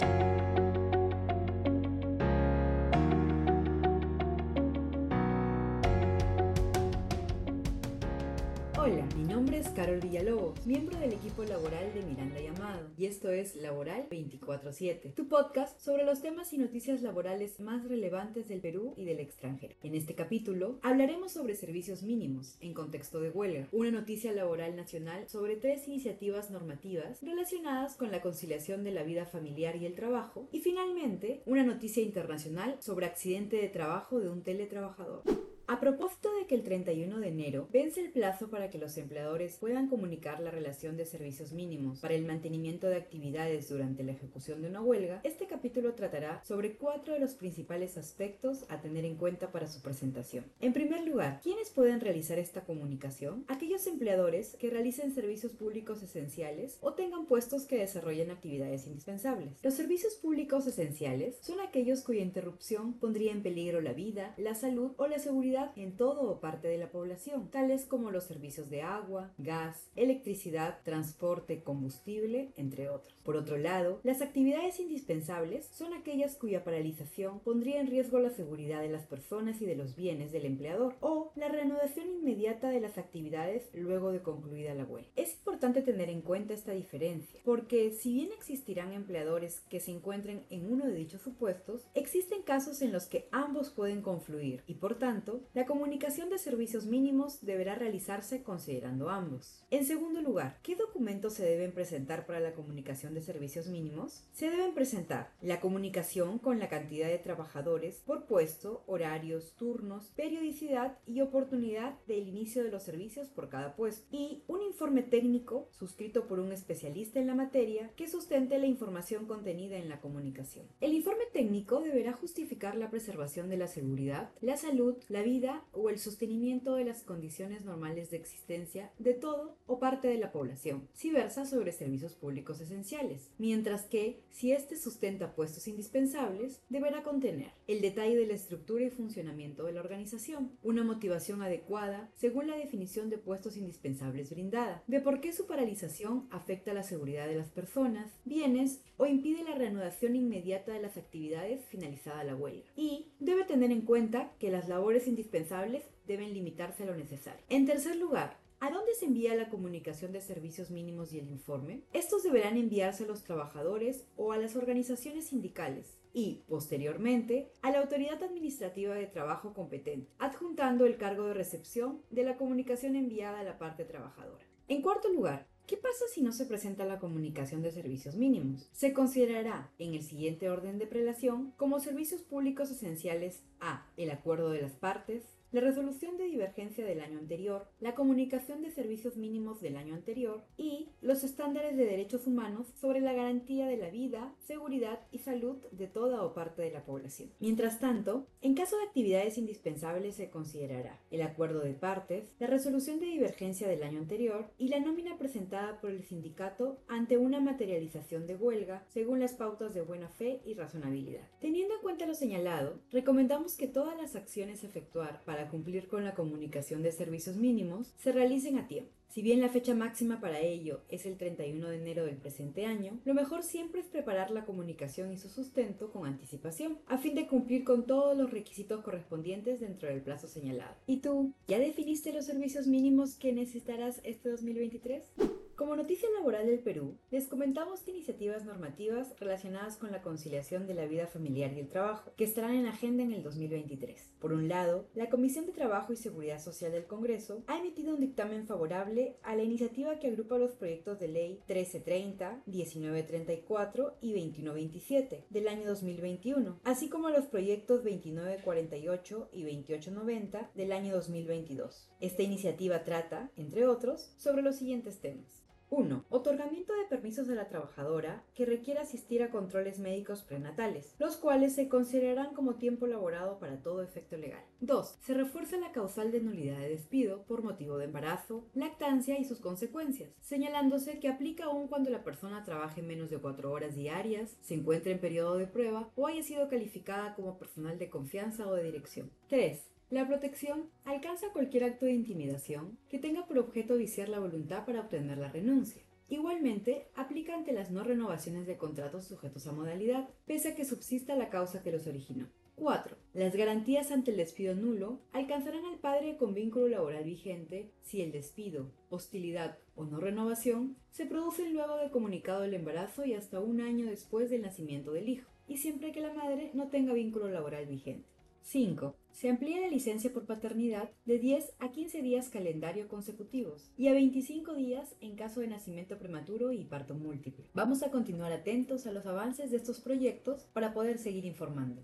Bye. Carol Villalobos, miembro del equipo laboral de Miranda y Amado, y esto es Laboral 24-7, tu podcast sobre los temas y noticias laborales más relevantes del Perú y del extranjero. En este capítulo hablaremos sobre servicios mínimos en contexto de huelga, una noticia laboral nacional sobre tres iniciativas normativas relacionadas con la conciliación de la vida familiar y el trabajo, y finalmente una noticia internacional sobre accidente de trabajo de un teletrabajador. A propósito de que el 31 de enero vence el plazo para que los empleadores puedan comunicar la relación de servicios mínimos para el mantenimiento de actividades durante la ejecución de una huelga, este capítulo tratará sobre cuatro de los principales aspectos a tener en cuenta para su presentación. En primer lugar, ¿quiénes pueden realizar esta comunicación? Aquellos empleadores que realicen servicios públicos esenciales o tengan puestos que desarrollen actividades indispensables. Los servicios públicos esenciales son aquellos cuya interrupción pondría en peligro la vida, la salud o la seguridad en todo o parte de la población, tales como los servicios de agua, gas, electricidad, transporte, combustible, entre otros. Por otro lado, las actividades indispensables son aquellas cuya paralización pondría en riesgo la seguridad de las personas y de los bienes del empleador o la reanudación inmediata de las actividades luego de concluida la huelga. Es importante tener en cuenta esta diferencia, porque si bien existirán empleadores que se encuentren en uno de dichos supuestos, existen casos en los que ambos pueden confluir y por tanto la comunicación de servicios mínimos deberá realizarse considerando ambos. En segundo lugar, ¿qué documentos se deben presentar para la comunicación de servicios mínimos? Se deben presentar la comunicación con la cantidad de trabajadores por puesto, horarios, turnos, periodicidad y oportunidad del inicio de los servicios por cada puesto y un informe técnico suscrito por un especialista en la materia que sustente la información contenida en la comunicación. El informe técnico deberá justificar la preservación de la seguridad, la salud, la vida o el sostenimiento de las condiciones normales de existencia de todo o parte de la población, si versa sobre servicios públicos esenciales, mientras que, si éste sustenta puestos indispensables, deberá contener el detalle de la estructura y funcionamiento de la organización, una motivación adecuada según la definición de puestos indispensables brindada, de por qué su paralización afecta la seguridad de las personas, bienes o impide la reanudación inmediata de las actividades finalizada la huelga, y debe tener en cuenta que las labores indispensables indispensables deben limitarse a lo necesario. En tercer lugar, ¿A dónde se envía la comunicación de servicios mínimos y el informe? Estos deberán enviarse a los trabajadores o a las organizaciones sindicales y, posteriormente, a la autoridad administrativa de trabajo competente, adjuntando el cargo de recepción de la comunicación enviada a la parte trabajadora. En cuarto lugar, ¿Qué pasa si no se presenta la comunicación de servicios mínimos? Se considerará en el siguiente orden de prelación como servicios públicos esenciales a el acuerdo de las partes, la resolución de divergencia del año anterior, la comunicación de servicios mínimos del año anterior y los estándares de derechos humanos sobre la garantía de la vida, seguridad y salud de toda o parte de la población. Mientras tanto, en caso de actividades indispensables se considerará el acuerdo de partes, la resolución de divergencia del año anterior y la nómina presentada por el sindicato ante una materialización de huelga según las pautas de buena fe y razonabilidad. Teniendo en cuenta lo señalado, recomendamos que todas las acciones efectuar para cumplir con la comunicación de servicios mínimos se realicen a tiempo. Si bien la fecha máxima para ello es el 31 de enero del presente año, lo mejor siempre es preparar la comunicación y su sustento con anticipación, a fin de cumplir con todos los requisitos correspondientes dentro del plazo señalado. ¿Y tú, ya definiste los servicios mínimos que necesitarás este 2023? Como noticia laboral del Perú, les comentamos iniciativas normativas relacionadas con la conciliación de la vida familiar y el trabajo, que estarán en agenda en el 2023. Por un lado, la Comisión de Trabajo y Seguridad Social del Congreso ha emitido un dictamen favorable a la iniciativa que agrupa los proyectos de ley 1330, 1934 y 2127 del año 2021, así como los proyectos 2948 y 2890 del año 2022. Esta iniciativa trata, entre otros, sobre los siguientes temas. 1. Otorgamiento de permisos a la trabajadora que requiera asistir a controles médicos prenatales, los cuales se considerarán como tiempo laborado para todo efecto legal. 2. Se refuerza la causal de nulidad de despido por motivo de embarazo, lactancia y sus consecuencias, señalándose que aplica aún cuando la persona trabaje menos de 4 horas diarias, se encuentre en periodo de prueba o haya sido calificada como personal de confianza o de dirección. 3. La protección alcanza cualquier acto de intimidación que tenga por objeto viciar la voluntad para obtener la renuncia. Igualmente, aplica ante las no renovaciones de contratos sujetos a modalidad, pese a que subsista la causa que los originó. 4. Las garantías ante el despido nulo alcanzarán al padre con vínculo laboral vigente si el despido, hostilidad o no renovación se producen luego de comunicado el embarazo y hasta un año después del nacimiento del hijo, y siempre que la madre no tenga vínculo laboral vigente. 5. Se amplía la licencia por paternidad de 10 a 15 días calendario consecutivos y a 25 días en caso de nacimiento prematuro y parto múltiple. Vamos a continuar atentos a los avances de estos proyectos para poder seguir informando.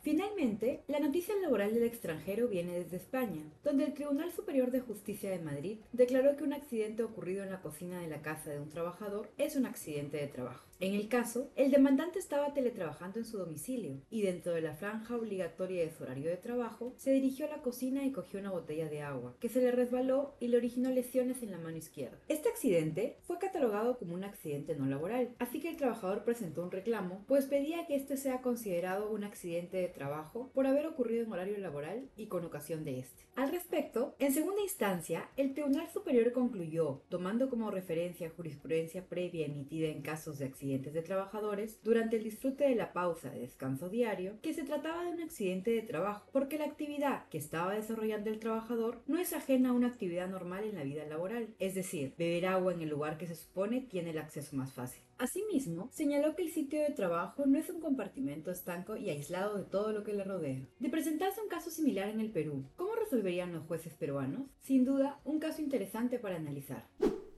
Finalmente, la noticia laboral del extranjero viene desde España, donde el Tribunal Superior de Justicia de Madrid declaró que un accidente ocurrido en la cocina de la casa de un trabajador es un accidente de trabajo. En el caso, el demandante estaba teletrabajando en su domicilio y dentro de la franja obligatoria de su horario de trabajo, se dirigió a la cocina y cogió una botella de agua, que se le resbaló y le originó lesiones en la mano izquierda. Este accidente fue catalogado como un accidente no laboral, así que el trabajador presentó un reclamo, pues pedía que este sea considerado un accidente de trabajo por haber ocurrido en horario laboral y con ocasión de este. Al respecto, en segunda instancia, el Tribunal Superior concluyó, tomando como referencia jurisprudencia previa emitida en casos de accidentes de trabajadores durante el disfrute de la pausa de descanso diario, que se trataba de un accidente de trabajo, porque la actividad que estaba desarrollando el trabajador no es ajena a una actividad normal en la vida laboral, es decir, beber agua en el lugar que se supone tiene el acceso más fácil. Asimismo, señaló que el sitio de trabajo no es un compartimento estanco y aislado de todo lo que le rodea. De presentarse un caso similar en el Perú, ¿cómo resolverían los jueces peruanos? Sin duda, un caso interesante para analizar.